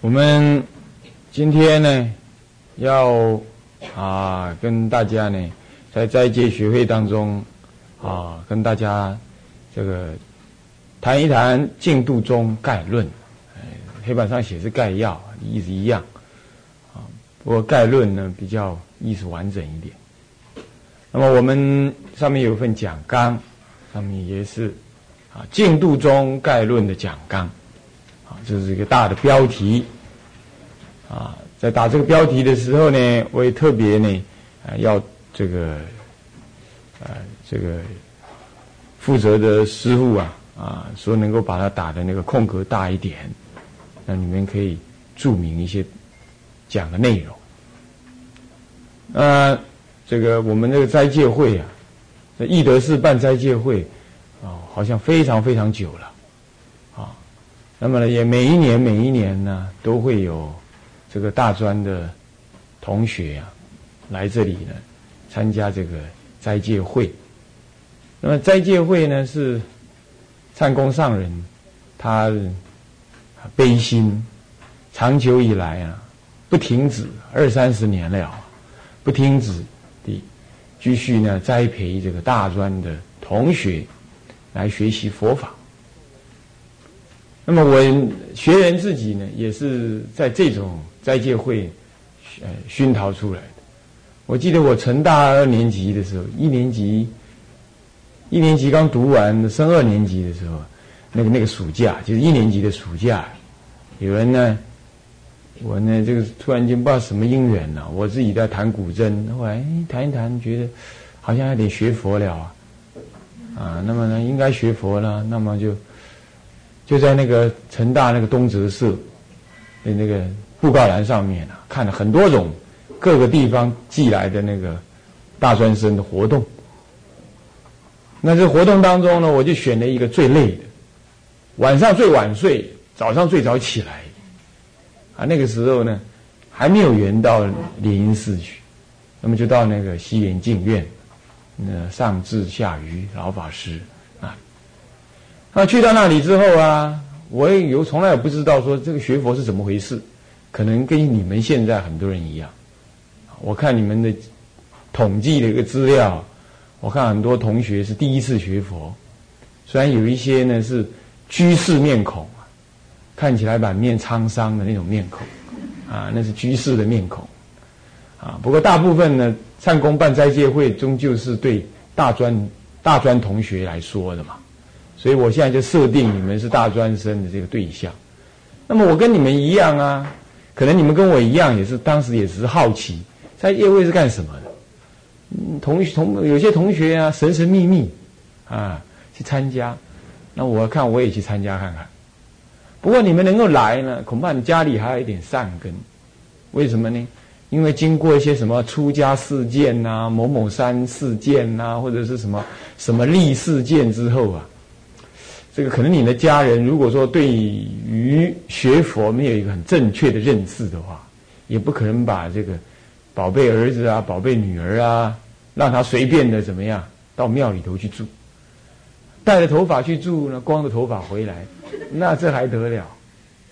我们今天呢，要啊跟大家呢，在斋戒学会当中啊，跟大家这个谈一谈《净度中概论》。黑板上写是概要，意思一样啊。不过概论呢比较意思完整一点。那么我们上面有一份讲纲，上面也是啊《净度中概论》的讲纲。这是一个大的标题，啊，在打这个标题的时候呢，我也特别呢，啊，要这个，呃，这个负责的师傅啊，啊，说能够把它打的那个空格大一点，那你们可以注明一些讲的内容。呃，这个我们这个斋戒会啊，在义德寺办斋戒会，啊，好像非常非常久了。那么呢，也每一年每一年呢，都会有这个大专的同学啊，来这里呢参加这个斋戒会。那么斋戒会呢，是参公上人他悲心长久以来啊，不停止二三十年了，不停止的继续呢栽培这个大专的同学来学习佛法。那么我学员自己呢，也是在这种斋戒会，呃，熏陶出来的。我记得我成大二年级的时候，一年级，一年级刚读完，升二年级的时候，那个那个暑假，就是一年级的暑假，有人呢，我呢，这个突然间不知道什么因缘呢，我自己在弹古筝，后来弹一弹，觉得好像有点学佛了啊，啊，那么呢，应该学佛了，那么就。就在那个成大那个东哲社的那个布告栏上面啊，看了很多种各个地方寄来的那个大专生的活动。那这活动当中呢，我就选了一个最累的，晚上最晚睡，早上最早起来。啊，那个时候呢，还没有缘到莲因寺去，那么就到那个西园净院，那上智下愚老法师。那去到那里之后啊，我也有从来也不知道说这个学佛是怎么回事，可能跟你们现在很多人一样。我看你们的统计的一个资料，我看很多同学是第一次学佛，虽然有一些呢是居士面孔，看起来满面沧桑的那种面孔，啊，那是居士的面孔，啊，不过大部分呢，唱功办斋戒会终究是对大专大专同学来说的嘛。所以我现在就设定你们是大专生的这个对象，那么我跟你们一样啊，可能你们跟我一样，也是当时也只是好奇，在夜会是干什么的？嗯，同同有些同学啊，神神秘秘啊去参加，那我看我也去参加看看。不过你们能够来呢，恐怕你家里还有一点善根，为什么呢？因为经过一些什么出家事件呐、某某山事件呐，或者是什么什么历事件之后啊。这个可能你的家人如果说对于学佛没有一个很正确的认识的话，也不可能把这个宝贝儿子啊、宝贝女儿啊，让他随便的怎么样到庙里头去住，带着头发去住呢，光着头发回来，那这还得了，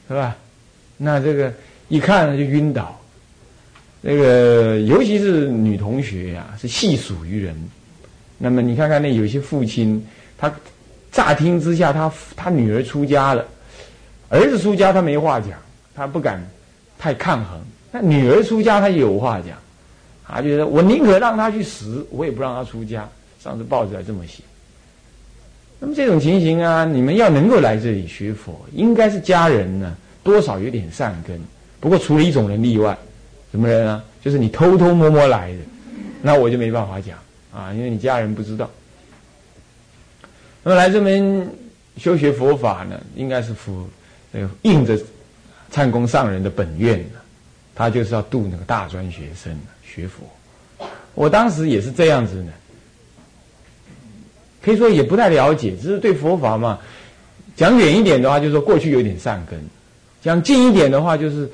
是吧？那这个一看就晕倒。那个尤其是女同学呀，是细数于人。那么你看看那有些父亲，他。乍听之下，他他女儿出家了，儿子出家他没话讲，他不敢太抗衡。那女儿出家他有话讲，他觉得我宁可让他去死，我也不让他出家。上次报纸还这么写。那么这种情形啊，你们要能够来这里学佛，应该是家人呢多少有点善根。不过除了一种人例外，什么人啊？就是你偷偷摸摸来的，那我就没办法讲啊，因为你家人不知道。那么来这边修学佛法呢，应该是符那个应着参公上人的本愿的，他就是要度那个大专学生学佛。我当时也是这样子呢，可以说也不太了解，只是对佛法嘛，讲远一点的话，就是说过去有点善根；讲近一点的话，就是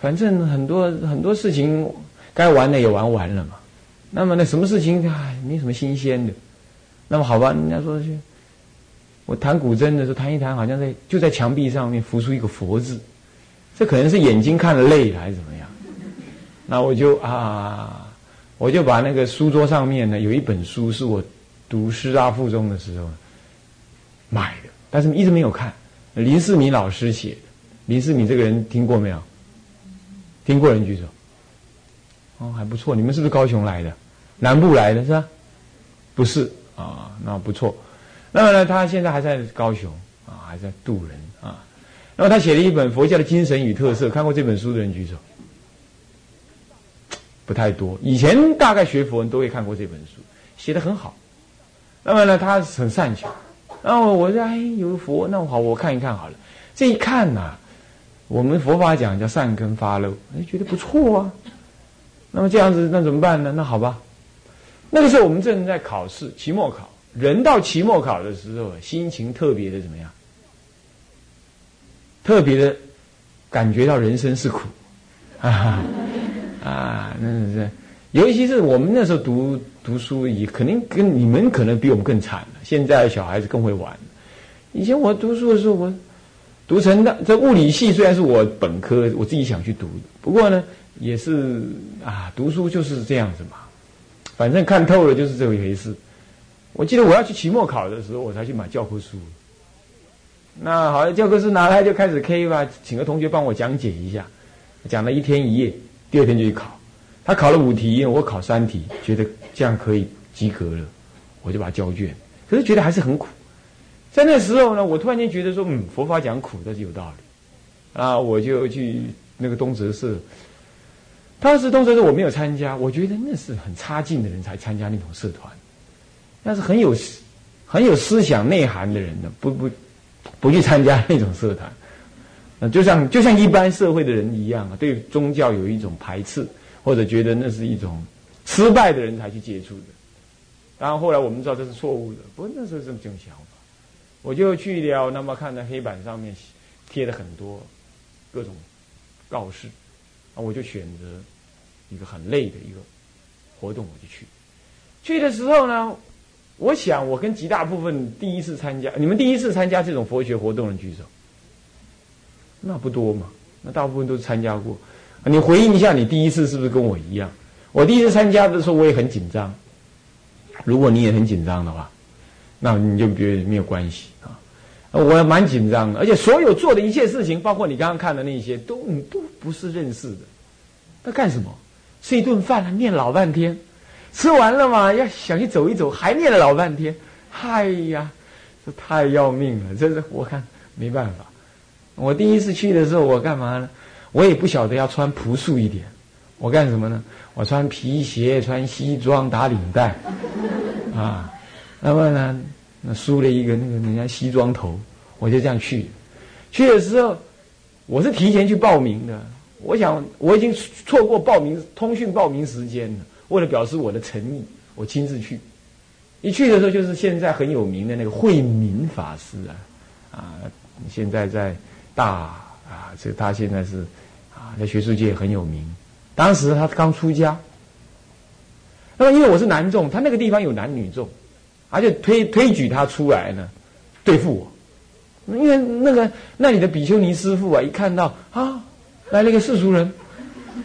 反正很多很多事情该玩的也玩完了嘛。那么呢，什么事情唉没什么新鲜的。那么好吧，人家说去，我弹古筝的时候弹一弹，好像在就在墙壁上面浮出一个佛字，这可能是眼睛看了累了还是怎么样？那我就啊，我就把那个书桌上面呢有一本书是我读师大附中的时候买的，但是一直没有看。林世民老师写的，林世民这个人听过没有？听过人举手。哦，还不错。你们是不是高雄来的？南部来的是吧？不是啊，那不错。那么呢，他现在还在高雄啊，还在渡人啊。那么他写了一本《佛教的精神与特色》，看过这本书的人举手。不太多。以前大概学佛人都会看过这本书，写的很好。那么呢，他很善巧。然后我说：“哎，有佛，那我好，我看一看好了。”这一看呐，我们佛法讲叫善根发露，哎，觉得不错啊。那么这样子，那怎么办呢？那好吧。那个时候我们正在考试，期末考。人到期末考的时候，心情特别的怎么样？特别的感觉到人生是苦，啊啊，那是，尤其是我们那时候读读书，也肯定跟你们可能比我们更惨了。现在小孩子更会玩。以前我读书的时候，我读成的这物理系虽然是我本科，我自己想去读，不过呢，也是啊，读书就是这样子嘛，反正看透了就是这么一回事。我记得我要去期末考的时候，我才去买教科书。那好，教科书拿来就开始 K 吧，请个同学帮我讲解一下，讲了一天一夜，第二天就去考。他考了五题，我考三题，觉得这样可以及格了，我就把它交卷。可是觉得还是很苦。在那时候呢，我突然间觉得说，嗯，佛法讲苦，这是有道理。啊，我就去那个东哲社。当时东哲社我没有参加，我觉得那是很差劲的人才参加那种社团。那是很有很有思想内涵的人呢，不不不去参加那种社团，那就像就像一般社会的人一样啊，对宗教有一种排斥，或者觉得那是一种失败的人才去接触的。然后后来我们知道这是错误的，不过那时候是这种想法，我就去了，那么看到黑板上面贴了很多各种告示，啊，我就选择一个很累的一个活动，我就去。去的时候呢。我想，我跟极大部分第一次参加，你们第一次参加这种佛学活动的举手，那不多嘛？那大部分都是参加过。你回忆一下，你第一次是不是跟我一样？我第一次参加的时候，我也很紧张。如果你也很紧张的话，那你就别没有关系啊。我蛮紧张的，而且所有做的一切事情，包括你刚刚看的那些，都都不是认识的。那干什么？吃一顿饭，念老半天。吃完了嘛，要想去走一走，还念了老半天，嗨呀，这太要命了！这是我看没办法。我第一次去的时候，我干嘛呢？我也不晓得要穿朴素一点，我干什么呢？我穿皮鞋，穿西装，打领带，啊，那么呢，那梳了一个那个人家西装头，我就这样去。去的时候，我是提前去报名的，我想我已经错过报名通讯报名时间了。为了表示我的诚意，我亲自去。一去的时候，就是现在很有名的那个慧明法师啊，啊，现在在大啊，这他现在是啊，在学术界很有名。当时他刚出家，那么因为我是男众，他那个地方有男女众，而且推推举他出来呢，对付我。因为那个那里的比丘尼师傅啊，一看到啊，来了一个世俗人，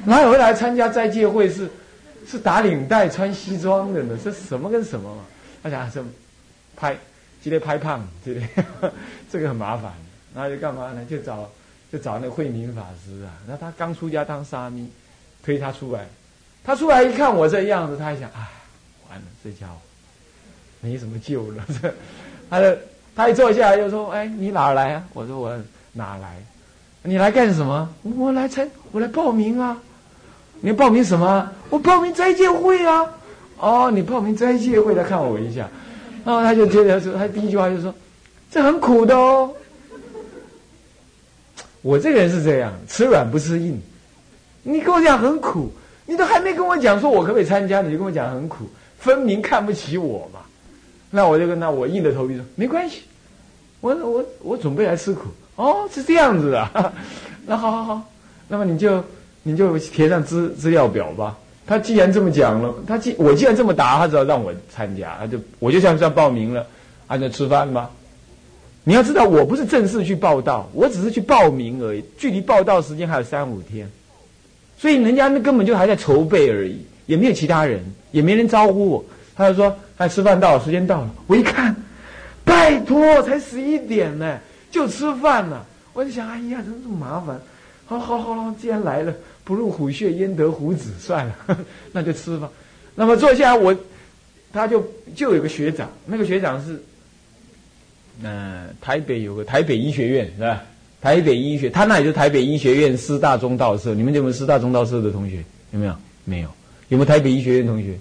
哪有会来参加斋戒会是？是打领带、穿西装的呢？这什么跟什么嘛？他讲是拍，今天拍胖，对不对？这个很麻烦，那就干嘛呢？就找就找那个慧明法师啊。那他刚出家当沙弥，推他出来。他出来一看我这样子，他还想：哎，完了，这家伙没什么救了。这，他的他一坐下来就说：哎，你哪来啊？我说我哪来？你来干什么？我来参，我来报名啊。你报名什么？我报名斋戒会啊！哦，你报名斋戒会，来看我一下，然后他就接着说，他第一句话就说：“这很苦的哦。”我这个人是这样，吃软不吃硬。你跟我讲很苦，你都还没跟我讲说我可不可以参加，你就跟我讲很苦，分明看不起我嘛。那我就跟他，我硬着头皮说没关系，我我我准备来吃苦。哦，是这样子的，那好好好，那么你就。你就填上资资料表吧。他既然这么讲了，他既我既然这么答，他只要让我参加，他就我就像这样报名了，按照吃饭吧。你要知道，我不是正式去报道，我只是去报名而已。距离报道时间还有三五天，所以人家那根本就还在筹备而已，也没有其他人，也没人招呼我。他就说：“哎，吃饭到了，时间到了。”我一看，拜托，才十一点呢，就吃饭了。我就想：“哎呀，怎么这么麻烦。”好好好，既然来了，不入虎穴焉得虎子？算了，那就吃吧。那么坐下，我他就就有个学长，那个学长是。嗯，台北有个台北医学院是吧？台北医学，他那里就台北医学院师大中道社。你们有没有师大中道社的同学？有没有？没有。有没有台北医学院同学？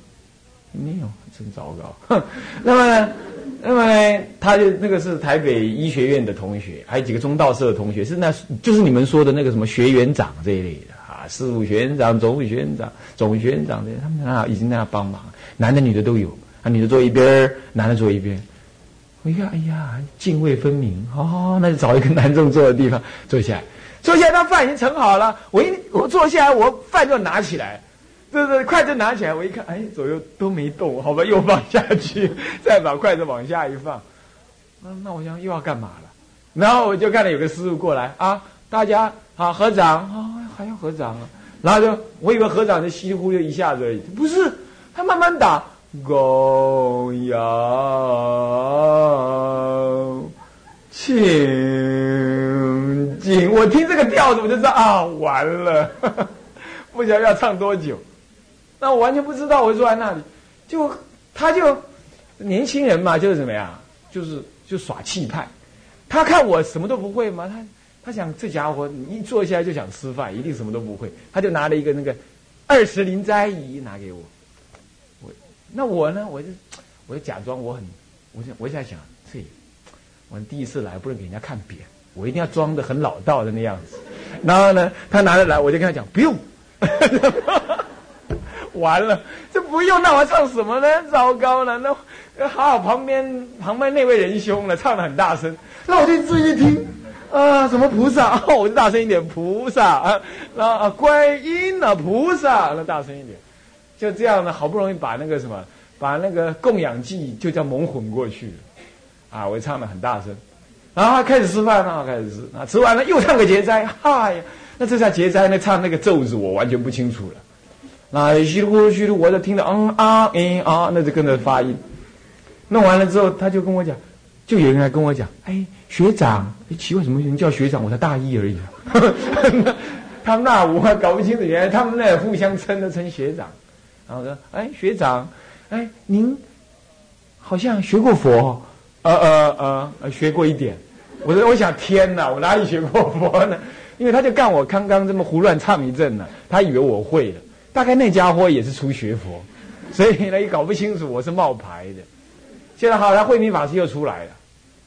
没有，真糟糕。那么呢？那么呢？他就那个是台北医学院的同学，还有几个中道社的同学，是那就是你们说的那个什么学员长这一类的啊，事务学院长、总务学院长、总务学院长这些，他们那已经在那帮忙，男的女的都有，啊，女的坐一边，男的坐一边。哎呀，哎呀，泾渭分明，哦，那就找一个男众坐的地方坐下。坐下来，他饭已经盛好了。我一我坐下来，我饭就拿起来，对对，筷子拿起来，我一看，哎，左右都没动，好吧，又放下去，再把筷子往下一放。那，那我想又要干嘛了？然后我就看到有个师傅过来啊，大家好合掌啊，还要合掌啊。然后就我以为合掌就稀里糊涂一下子而已，不是，他慢慢打。公羊请进，我听这个调子我就知道啊，完了，不晓得要唱多久。那我完全不知道，我坐在那里，就他就年轻人嘛，就是怎么样，就是就耍气派。他看我什么都不会嘛，他他想这家伙一坐下来就想吃饭，一定什么都不会。他就拿了一个那个二十灵斋仪拿给我。我那我呢？我就，我就假装我很，我想，我在想，这，我第一次来，不能给人家看扁，我一定要装的很老道的那样子。然后呢，他拿着来，我就跟他讲，不用。完了，这不用，那我唱什么呢？糟糕了，那好好旁边旁边那位仁兄呢，唱的很大声，那我就注意听。啊，什么菩萨，我 就大声一点，菩萨。啊，然后啊，观音啊，菩萨，那大声一点。就这样呢，好不容易把那个什么，把那个供养祭就叫蒙混过去了，啊，我唱的很大声，然后开始吃饭了，开始吃，啊，吃完了又唱个节灾，嗨呀，那这下节灾那，唱那个咒子我完全不清楚了，那稀里呼虚里，我就听着嗯啊嗯啊，那就跟着发音，弄完了之后，他就跟我讲，就有人来跟我讲，哎，学长，奇怪，什么人叫学长？我才大一而已，他们那我还搞不清楚，原来他们那互相称的称学长。然后说：“哎，学长，哎，您好像学过佛，呃呃呃，学过一点。我说，我想，天哪，我哪里学过佛呢？因为他就干我刚刚这么胡乱唱一阵呢，他以为我会了。大概那家伙也是初学佛，所以呢也搞不清楚我是冒牌的。现在好了，慧明法师又出来了。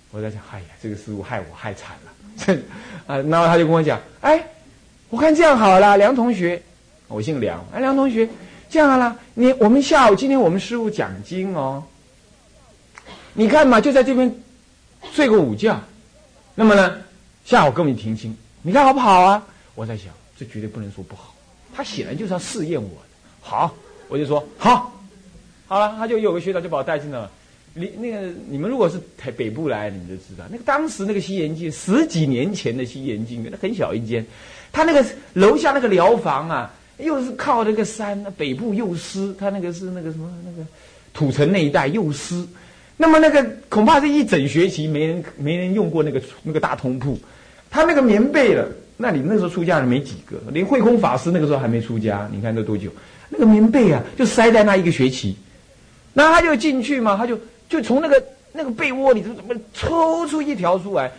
我在想，哎呀，这个师傅害我害惨了。啊，然后他就跟我讲：，哎，我看这样好了，梁同学，我姓梁，哎，梁同学。”这样好了，你我们下午今天我们师傅讲经哦，你看嘛，就在这边睡个午觉，那么呢，下午跟我们听经，你看好不好啊？我在想，这绝对不能说不好，他显然就是要试验我。好，我就说好，好了，他就有个学长就把我带进了。你那个你们如果是台北部来，你们就知道，那个当时那个西岩镜十几年前的西岩镜，那很小一间，他那个楼下那个疗房啊。又是靠那个山，北部又湿，他那个是那个什么那个土城那一带又湿，那么那个恐怕是一整学期没人没人用过那个那个大通铺，他那个棉被了，那你那时候出家人没几个，连慧空法师那个时候还没出家，你看这多久？那个棉被啊，就塞在那一个学期，那他就进去嘛，他就就从那个那个被窝里头怎么抽出一条出来，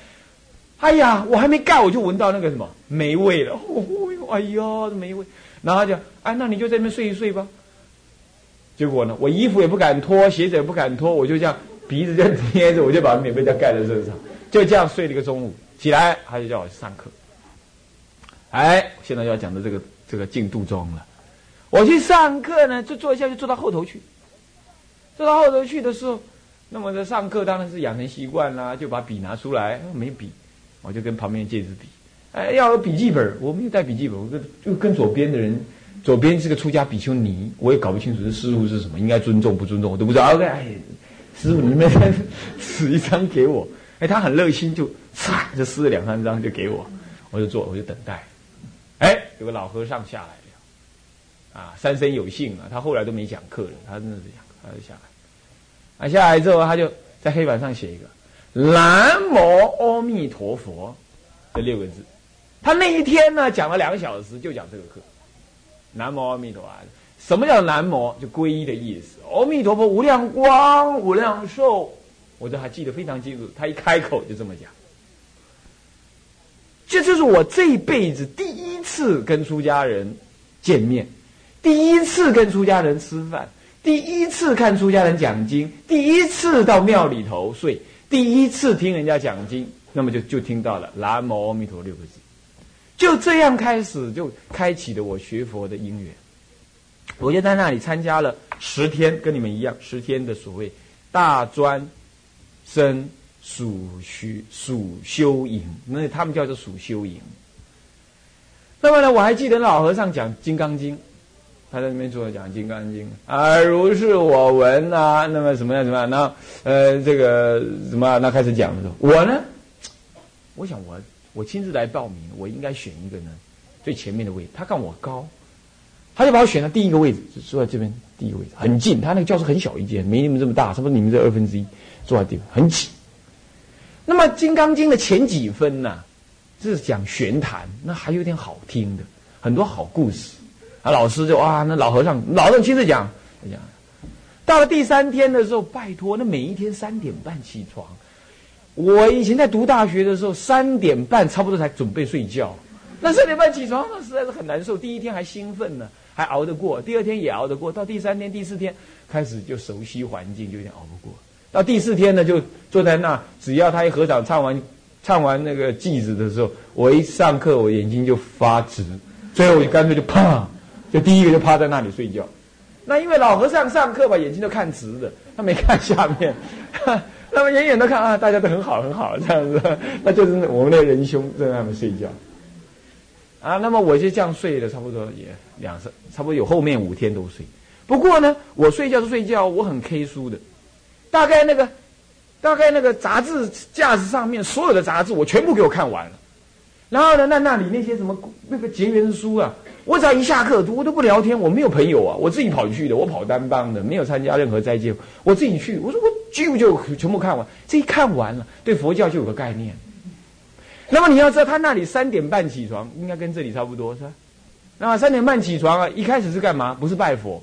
哎呀，我还没盖我就闻到那个什么霉味了，哦呦，哎呀，霉味。然后就哎，那你就在那边睡一睡吧。结果呢，我衣服也不敢脱，鞋子也不敢脱，我就这样鼻子就贴着，我就把棉被再盖在身上，就这样睡了一个中午。起来，他就叫我去上课。哎，现在要讲的这个这个进度中了。我去上课呢，就坐一下，就坐到后头去。坐到后头去的时候，那么在上课当然是养成习惯啦，就把笔拿出来，没笔，我就跟旁边借支笔。哎，要有笔记本，我没有带笔记本，我跟就跟左边的人，左边是个出家比丘尼，我也搞不清楚这师傅是什么，应该尊重不尊重，我都不知道。OK，哎，师傅，你们指一张给我，哎，他很热心，就唰就撕了两三张就给我，我就坐，我就等待。哎，有个老和尚下来了，啊，三生有幸啊，他后来都没讲课了，他真的是讲，他就下来。啊，下来之后他就在黑板上写一个“南无阿弥陀佛”这六个字。他那一天呢讲了两个小时，就讲这个课。南无阿弥陀佛，什么叫南无？就皈依的意思。阿弥陀佛，无量光，无量寿，我都还记得非常清楚。他一开口就这么讲。这就是我这一辈子第一次跟出家人见面，第一次跟出家人吃饭，第一次看出家人讲经，第一次到庙里头睡，第一次听人家讲经，那么就就听到了南无阿弥陀六个字。就这样开始，就开启了我学佛的因缘。我就在那里参加了十天，跟你们一样，十天的所谓大专生属虚属修营，那他们叫做属修营。那么呢，我还记得老和尚讲《金刚经》，他在那边坐讲《金刚经》啊，如是我闻啊，那么怎么样怎么样？那呃，这个什么那开始讲的时候，我呢，我想我。我亲自来报名，我应该选一个呢最前面的位置。他看我高，他就把我选到第一个位置，就坐在这边第一个位置，很近。他那个教室很小一间，没你们这么大，差不多你们这二分之一，坐在地方很挤。那么《金刚经》的前几分呢，是讲玄谈，那还有点好听的，很多好故事。啊，老师就啊，那老和尚，老和尚亲自讲，讲。到了第三天的时候，拜托，那每一天三点半起床。我以前在读大学的时候，三点半差不多才准备睡觉。那三点半起床，那实在是很难受。第一天还兴奋呢，还熬得过；第二天也熬得过。到第三天、第四天开始就熟悉环境，就有点熬不过。到第四天呢，就坐在那，只要他一合掌唱完唱完那个偈子的时候，我一上课，我眼睛就发直，最后我就干脆就啪，就第一个就趴在那里睡觉。那因为老和尚上课吧，眼睛都看直的，他没看下面。那么远远的看啊，大家都很好很好这样子，那就是我们的仁兄在那边睡觉，啊，那么我就这样睡了差不多也两三，差不多有后面五天都睡。不过呢，我睡觉是睡觉，我很 K 书的，大概那个，大概那个杂志架子上面所有的杂志我全部给我看完了，然后呢，那那里那些什么那个结缘书啊。我只要一下课，我都不聊天，我没有朋友啊，我自己跑去的，我跑单帮的，没有参加任何斋戒，我自己去。我说我就就全部看完，这一看完了，对佛教就有个概念。那么你要知道，他那里三点半起床，应该跟这里差不多是吧？那三点半起床啊，一开始是干嘛？不是拜佛，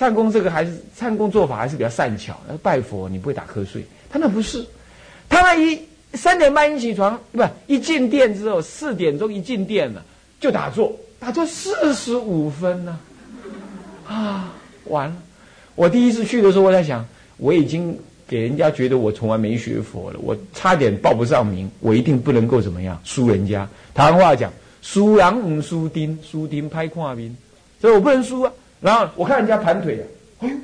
唱功这个还是唱功做法还是比较善巧。拜佛你不会打瞌睡，他那不是，他那一三点半一起床，不一进店之后四点钟一进店了就打坐。打坐四十五分呢，啊，完了！我第一次去的时候，我在想，我已经给人家觉得我从来没学佛了，我差点报不上名，我一定不能够怎么样输人家。台湾话讲，输人唔输丁，输丁拍跨兵，所以我不能输啊。然后我看人家盘腿啊，哎呦，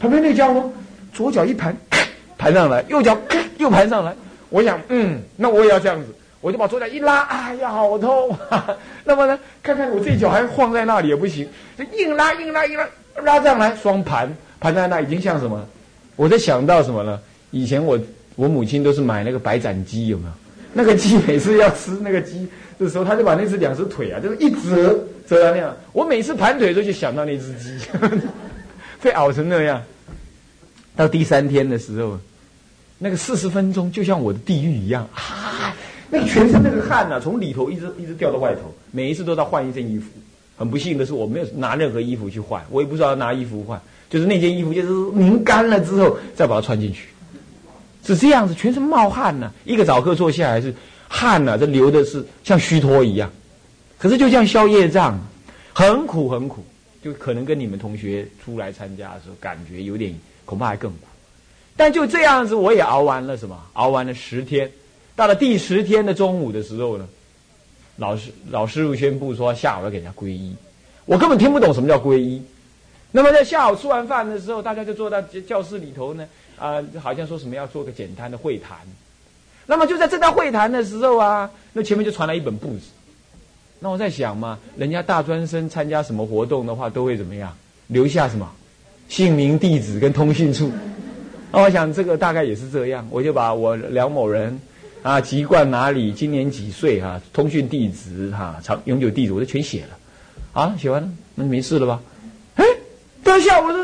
旁边那家伙左脚一盘，盘上来，右脚 又盘上来，我想，嗯，那我也要这样子。我就把左脚一拉，哎呀，好痛！那么呢，看看我这脚还晃在那里也不行，就硬拉硬拉硬拉拉上来，双盘盘在那已经像什么？我在想到什么呢？以前我我母亲都是买那个白斩鸡，有没有？那个鸡每次要吃那个鸡的时候，他就把那只两只腿啊，就是一折折到那样。我每次盘腿的时候就想到那只鸡，被熬成那样。到第三天的时候，那个四十分钟就像我的地狱一样啊！那全身那个汗呐，从里头一直一直掉到外头，每一次都在换一件衣服。很不幸的是，我没有拿任何衣服去换，我也不知道拿衣服换，就是那件衣服就是拧干了之后再把它穿进去，是这样子，全身冒汗呐。一个早课坐下来是汗呐，这流的是像虚脱一样。可是就像消业障，很苦很苦，就可能跟你们同学出来参加的时候感觉有点，恐怕还更苦。但就这样子，我也熬完了什么？熬完了十天。到了第十天的中午的时候呢，老师老师傅宣布说下午要给人家皈依，我根本听不懂什么叫皈依。那么在下午吃完饭的时候，大家就坐在教室里头呢，啊，好像说什么要做个简单的会谈。那么就在这段会谈的时候啊，那前面就传来一本簿子。那我在想嘛，人家大专生参加什么活动的话，都会怎么样？留下什么姓名、地址跟通讯处。那我想这个大概也是这样，我就把我梁某人啊籍贯哪里，今年几岁哈，通讯地址哈，长永久地址我都全写了，啊，写完了那没事了吧？哎，等一下，我说说说，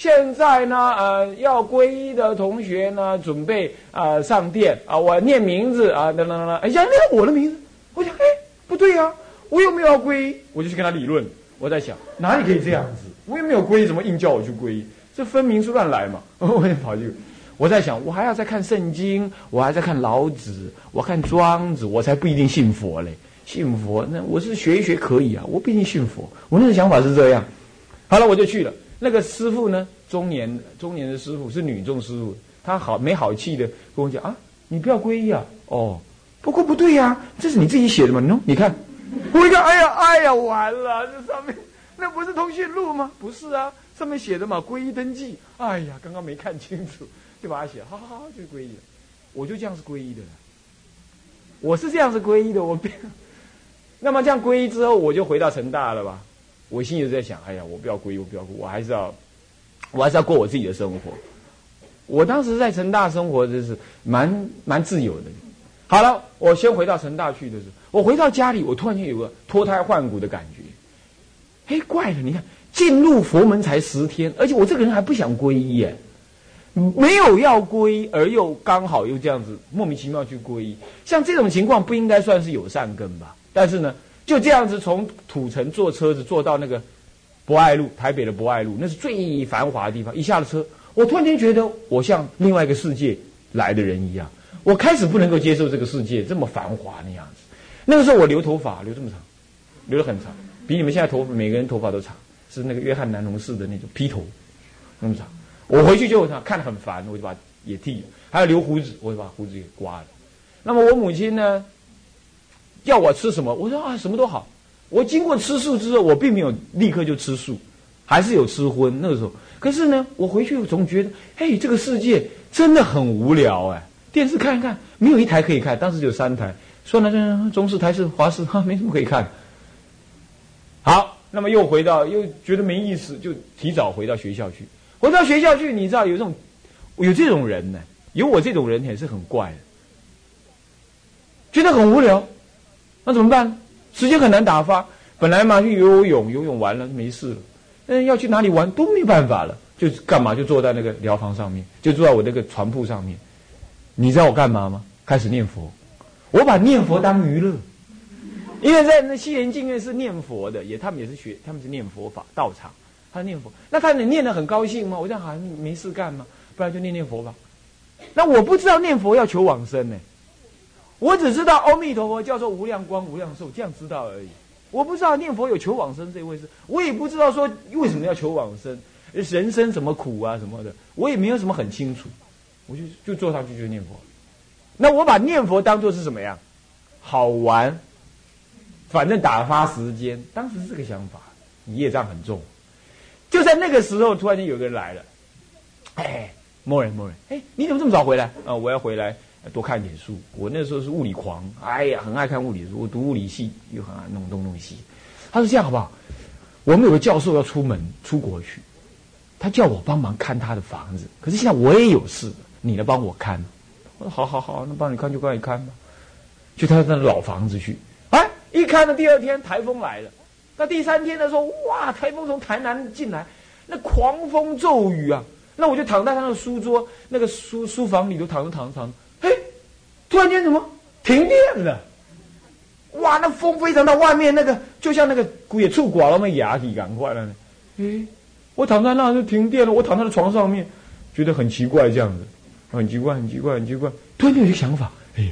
现在呢呃要皈依的同学呢准备啊上殿啊，我念名字啊等等等等，哎呀，念我的名字，我想哎不对呀，我又没有要皈依，我就去跟他理论，我在想哪里可以这样子，我又没有皈依，怎么硬叫我去皈依？这分明是乱来嘛！我也跑去，我在想，我还要再看圣经，我还在看老子，我看庄子，我才不一定信佛嘞。信佛那我是学一学可以啊，我不一定信佛。我那个想法是这样。好了，我就去了。那个师傅呢，中年中年的师傅是女众师傅，他好没好气的跟我讲啊，你不要皈依啊。哦，不过不对呀，这是你自己写的嘛？喏，你看，我一看，哎呀哎呀，完了，这上面那不是通讯录吗？不是啊。上面写的嘛，皈依登记。哎呀，刚刚没看清楚，就把它写，好好好，就皈依了。我就这样是皈依的了。我是这样是皈依的，我变。那么这样皈依之后，我就回到成大了吧？我心里在想，哎呀，我不要皈依，我不要，我还是要，我还是要过我自己的生活。我当时在成大生活就是蛮蛮自由的。好了，我先回到成大去的时候，我回到家里，我突然间有个脱胎换骨的感觉。哎，怪了，你看。进入佛门才十天，而且我这个人还不想皈依耶，没有要皈依，而又刚好又这样子莫名其妙去皈依，像这种情况不应该算是有善根吧？但是呢，就这样子从土城坐车子坐到那个博爱路，台北的博爱路，那是最繁华的地方。一下了车，我突然间觉得我像另外一个世界来的人一样，我开始不能够接受这个世界这么繁华那样子。那个时候我留头发留这么长，留得很长，比你们现在头每个人头发都长。是那个约翰南农式的那种披头，那么长。我回去就看得很烦，我就把也剃了。还要留胡子，我就把胡子给刮了。那么我母亲呢，要我吃什么？我说啊，什么都好。我经过吃素之后，我并没有立刻就吃素，还是有吃荤。那个时候，可是呢，我回去总觉得，嘿，这个世界真的很无聊哎。电视看一看，没有一台可以看，当时就三台，说了算了中视、台视、华视，哈，没什么可以看。好。那么又回到，又觉得没意思，就提早回到学校去。回到学校去，你知道有这种，有这种人呢，有我这种人也是很怪，觉得很无聊，那怎么办？时间很难打发。本来嘛去游泳，游泳完了没事了，嗯，要去哪里玩都没办法了，就干嘛就坐在那个疗房上面，就坐在我那个床铺上面。你知道我干嘛吗？开始念佛，我把念佛当娱乐。因为在那西莲净院是念佛的，也他们也是学，他们是念佛法道场，他念佛，那他能念得很高兴吗？我这样好像没事干吗？不然就念念佛吧。那我不知道念佛要求往生呢，我只知道阿弥陀佛叫做无量光无量寿，这样知道而已。我不知道念佛有求往生这一回事，我也不知道说为什么要求往生，人生什么苦啊什么的，我也没有什么很清楚，我就就坐上去就念佛。那我把念佛当做是什么呀？好玩。反正打发时间，当时这个想法，业障很重。就在那个时候，突然间有个人来了，哎，某人某人，哎，你怎么这么早回来？啊，我要回来多看一点书。我那时候是物理狂，哎呀，很爱看物理书。我读物理系，又很爱弄东弄西。他说这样好不好？我们有个教授要出门出国去，他叫我帮忙看他的房子。可是现在我也有事，你来帮我看。我说好好好，那帮你看就帮你看吧。去他那老房子去。哎一看到第二天台风来了，那第三天的时候，哇，台风从台南进来，那狂风骤雨啊！那我就躺在他的书桌那个书书房里头躺着躺着躺着，突然间怎么停电了？哇，那风非常大，外面那个就像那个鬼触刮了那牙体，赶快了呢。诶，我躺在那就停电了，我躺在了床上面，觉得很奇怪这样子，很奇怪，很奇怪，很奇怪。突然间有个想法，哎呀！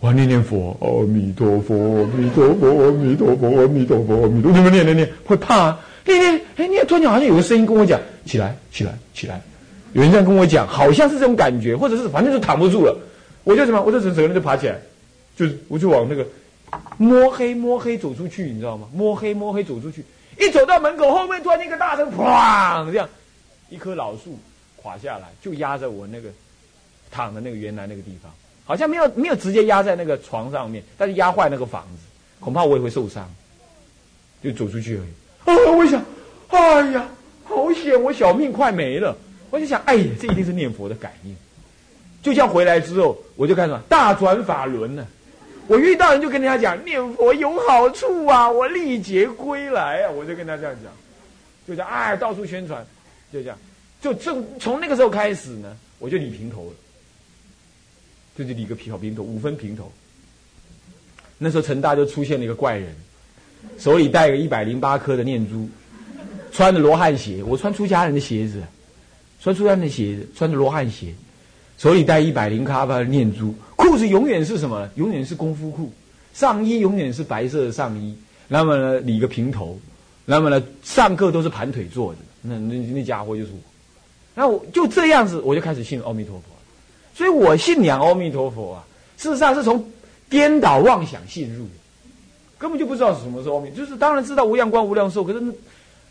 我念念佛，阿弥陀佛，阿弥陀佛，阿弥陀佛，阿弥陀佛，阿弥陀佛。你们念念念，会怕？念念，哎，念突然好像有个声音跟我讲：起来，起来，起来。有人这样跟我讲，好像是这种感觉，或者是反正就躺不住了。我就什么，我就整个人就爬起来，就我就往那个摸黑摸黑走出去，你知道吗？摸黑摸黑走出去，一走到门口后面，突然一个大声，砰！这样一棵老树垮下来，就压在我那个躺的那个原来那个地方。好像没有没有直接压在那个床上面，但是压坏那个房子，恐怕我也会受伤，就走出去而已。啊！我想，哎呀，好险，我小命快没了。我就想，哎，这一定是念佛的感应。就像回来之后，我就开始大转法轮了。我遇到人就跟人家讲念佛有好处啊，我历劫归来啊，我就跟他这样讲，就讲哎，到处宣传，就这样，就正从那个时候开始呢，我就理平头了，就是理个皮好平头，五分平头。那时候成大就出现了一个怪人，手里带个一百零八颗的念珠，穿着罗汉鞋，我穿出家人的鞋子，穿出家人的鞋子，穿着罗汉鞋。手里带一百零卡巴的念珠，裤子永远是什么？永远是功夫裤，上衣永远是白色的上衣。那么呢，理个平头，那么呢，上课都是盘腿坐着。那那那家伙就是我。那我就这样子，我就开始信阿弥陀佛。所以我信仰阿弥陀佛啊，事实上是从颠倒妄想信入的，根本就不知道是什么是阿弥。就是当然知道无量光无量寿，可是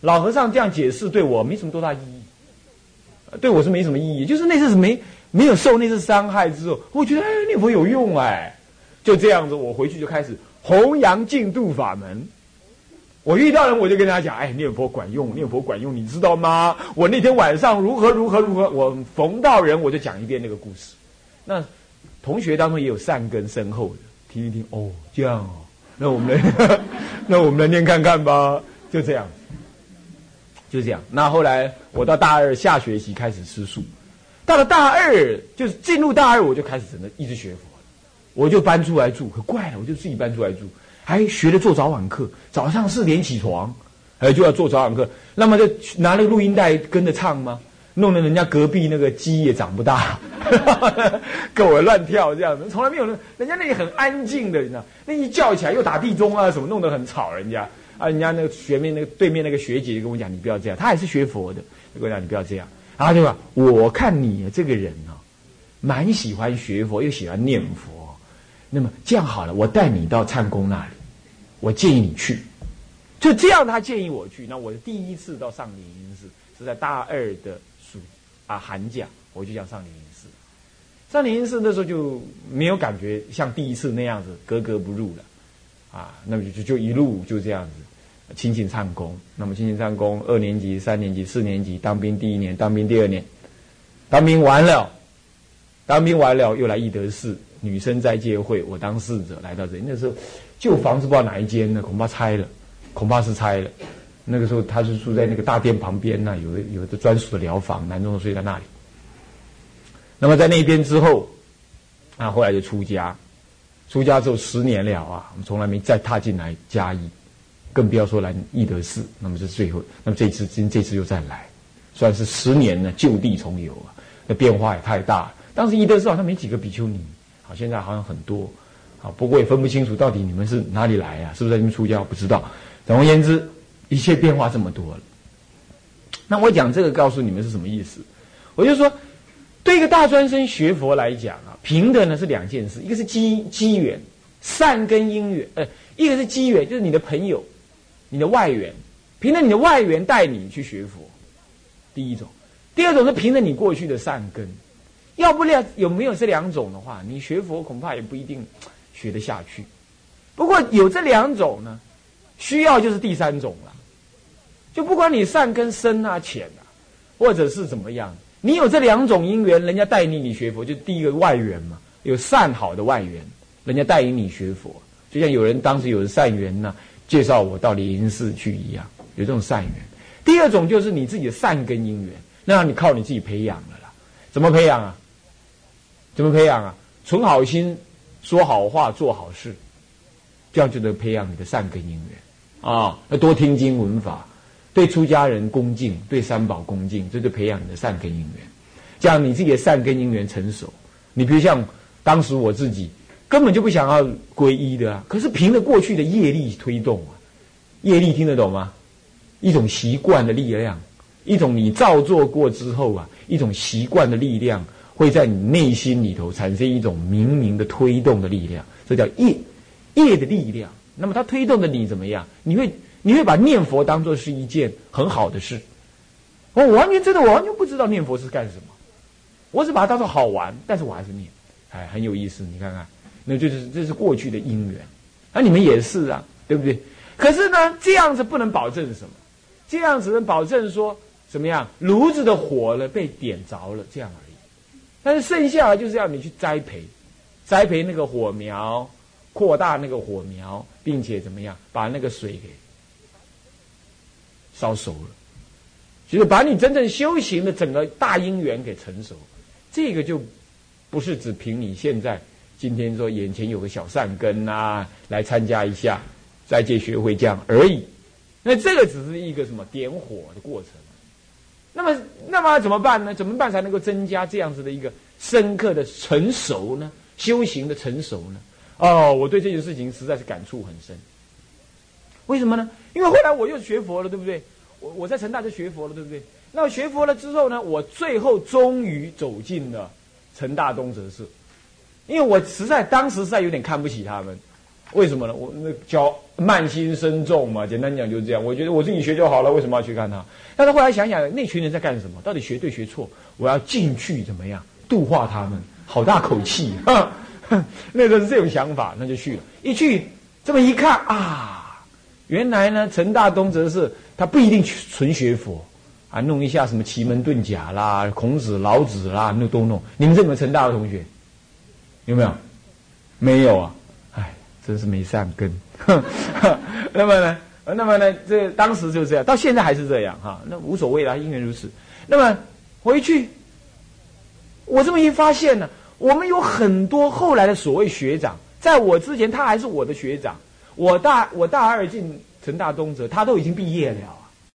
老和尚这样解释对我没什么多大意义，对我是没什么意义。就是那次是没。没有受那次伤害之后，我觉得哎念佛有用哎，就这样子，我回去就开始弘扬净度法门。我遇到人我就跟他讲，哎，念佛管用，念佛管用，你知道吗？我那天晚上如何如何如何，我逢到人我就讲一遍那个故事。那同学当中也有善根深厚的，听一听哦，这样哦，那我们来，那我们来念看看吧，就这样，就这样。那后来我到大二下学期开始吃素。到了大二，就是进入大二，我就开始只能一直学佛。我就搬出来住，可怪了，我就自己搬出来住，还学着做早晚课，早上四点起床，哎，就要做早晚课，那么就拿那个录音带跟着唱吗？弄得人家隔壁那个鸡也长不大，跟我乱跳这样子，从来没有人，人家那里很安静的，你知道，那一叫起来又打地钟啊什么，弄得很吵，人家。啊，人家那个学妹那个对面那个学姐就跟我讲，你不要这样，她也是学佛的，跟我讲你不要这样。然后就说：“我看你这个人呢，蛮喜欢学佛，又喜欢念佛。那么这样好了，我带你到禅公那里，我建议你去。就这样，他建议我去。那我第一次到上林寺是在大二的暑啊寒假，我就想上林寺。上林寺那时候就没有感觉像第一次那样子格格不入了啊。那么就就就一路就这样子。”亲近唱功，那么亲近唱功，二年级、三年级、四年级当兵，第一年当兵，第二年当兵完了，当兵完了又来义德寺女生斋戒会，我当侍者来到这里。那时候旧房子不知道哪一间呢，恐怕拆了，恐怕是拆了。那个时候他是住在那个大殿旁边呢，有有的专属的疗房，男众睡在那里。那么在那边之后，啊，后来就出家，出家之后十年了啊，我们从来没再踏进来嘉义。更不要说来义德寺，那么是最后，那么这次今这次又再来，算是十年呢，就地重游啊，那变化也太大。当时易德寺好像没几个比丘尼，好现在好像很多，好不过也分不清楚到底你们是哪里来啊，是不是在那边出家？不知道。总而言之，一切变化这么多了。那我讲这个告诉你们是什么意思？我就说，对一个大专生学佛来讲啊，凭的呢是两件事，一个是机机缘，善根因缘，呃，一个是机缘，就是你的朋友。你的外援，凭着你的外援带你去学佛，第一种；第二种是凭着你过去的善根。要不了有没有这两种的话，你学佛恐怕也不一定学得下去。不过有这两种呢，需要就是第三种了。就不管你善根深啊浅啊，或者是怎么样，你有这两种因缘，人家带你你学佛，就第一个外援嘛，有善好的外援，人家带领你学佛，就像有人当时有人善缘呢。介绍我到灵寺去一样，有这种善缘。第二种就是你自己的善根因缘，那你靠你自己培养了啦。怎么培养啊？怎么培养啊？存好心，说好话，做好事，这样就能培养你的善根因缘啊。要多听经闻法，对出家人恭敬，对三宝恭敬，这就培养你的善根因缘。这样你自己的善根因缘成熟。你比如像当时我自己。根本就不想要皈依的啊！可是凭着过去的业力推动啊，业力听得懂吗？一种习惯的力量，一种你造作过之后啊，一种习惯的力量会在你内心里头产生一种明明的推动的力量，这叫业业的力量。那么它推动的你怎么样？你会你会把念佛当做是一件很好的事。我完全真的，我完全不知道念佛是干什么，我只把它当做好玩，但是我还是念，哎，很有意思，你看看。那就是这是过去的因缘，而你们也是啊，对不对？可是呢，这样子不能保证什么，这样子能保证说怎么样？炉子的火呢被点着了，这样而已。但是剩下的就是要你去栽培，栽培那个火苗，扩大那个火苗，并且怎么样把那个水给烧熟了，就是把你真正修行的整个大因缘给成熟。这个就不是只凭你现在今天说眼前有个小善根啊，来参加一下斋戒学会这样而已。那这个只是一个什么点火的过程。那么，那么怎么办呢？怎么办才能够增加这样子的一个深刻的成熟呢？修行的成熟呢？哦，我对这件事情实在是感触很深。为什么呢？因为后来我又学佛了，对不对？我我在成大就学佛了，对不对？那学佛了之后呢，我最后终于走进了成大东哲寺，因为我实在当时实在有点看不起他们。为什么呢？我那叫慢心深重嘛，简单讲就是这样。我觉得我自己学就好了，为什么要去看他？但是后来想想，那群人在干什么？到底学对学错？我要进去怎么样度化他们？好大口气，那个是这种想法，那就去了。一去这么一看啊，原来呢，陈大东则是他不一定纯学佛啊，弄一下什么奇门遁甲啦、孔子、老子啦，那都弄。你们这么陈大的同学有没有？没有啊。哎真是没善根，那么呢？那么呢？这当时就这样，到现在还是这样哈。那无所谓啦，因缘如此。那么回去，我这么一发现呢，我们有很多后来的所谓学长，在我之前他还是我的学长。我大我大二进成大东哲，他都已经毕业了。